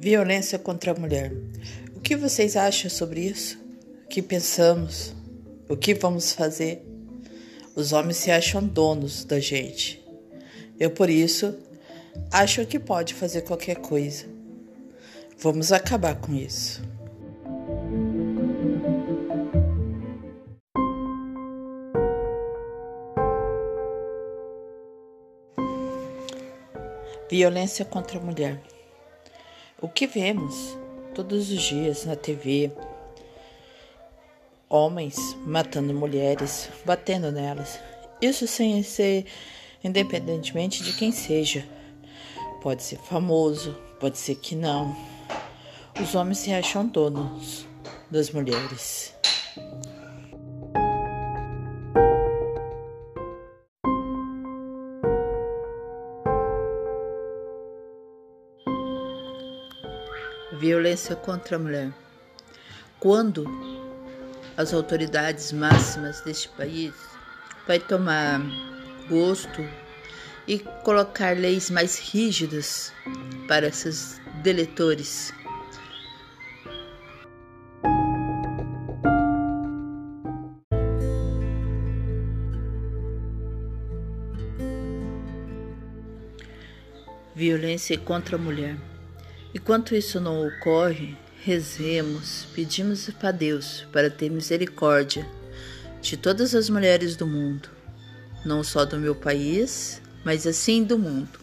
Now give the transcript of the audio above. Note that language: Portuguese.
Violência contra a mulher. O que vocês acham sobre isso? O que pensamos? O que vamos fazer? Os homens se acham donos da gente. Eu, por isso, acho que pode fazer qualquer coisa. Vamos acabar com isso. Violência contra a mulher. O que vemos todos os dias na TV? Homens matando mulheres, batendo nelas. Isso sem ser independentemente de quem seja. Pode ser famoso, pode ser que não. Os homens se acham donos das mulheres. Violência contra a mulher. Quando as autoridades máximas deste país vai tomar gosto e colocar leis mais rígidas para esses deletores. Violência contra a mulher. Enquanto isso não ocorre, rezemos, pedimos para Deus para ter misericórdia de todas as mulheres do mundo, não só do meu país, mas assim do mundo.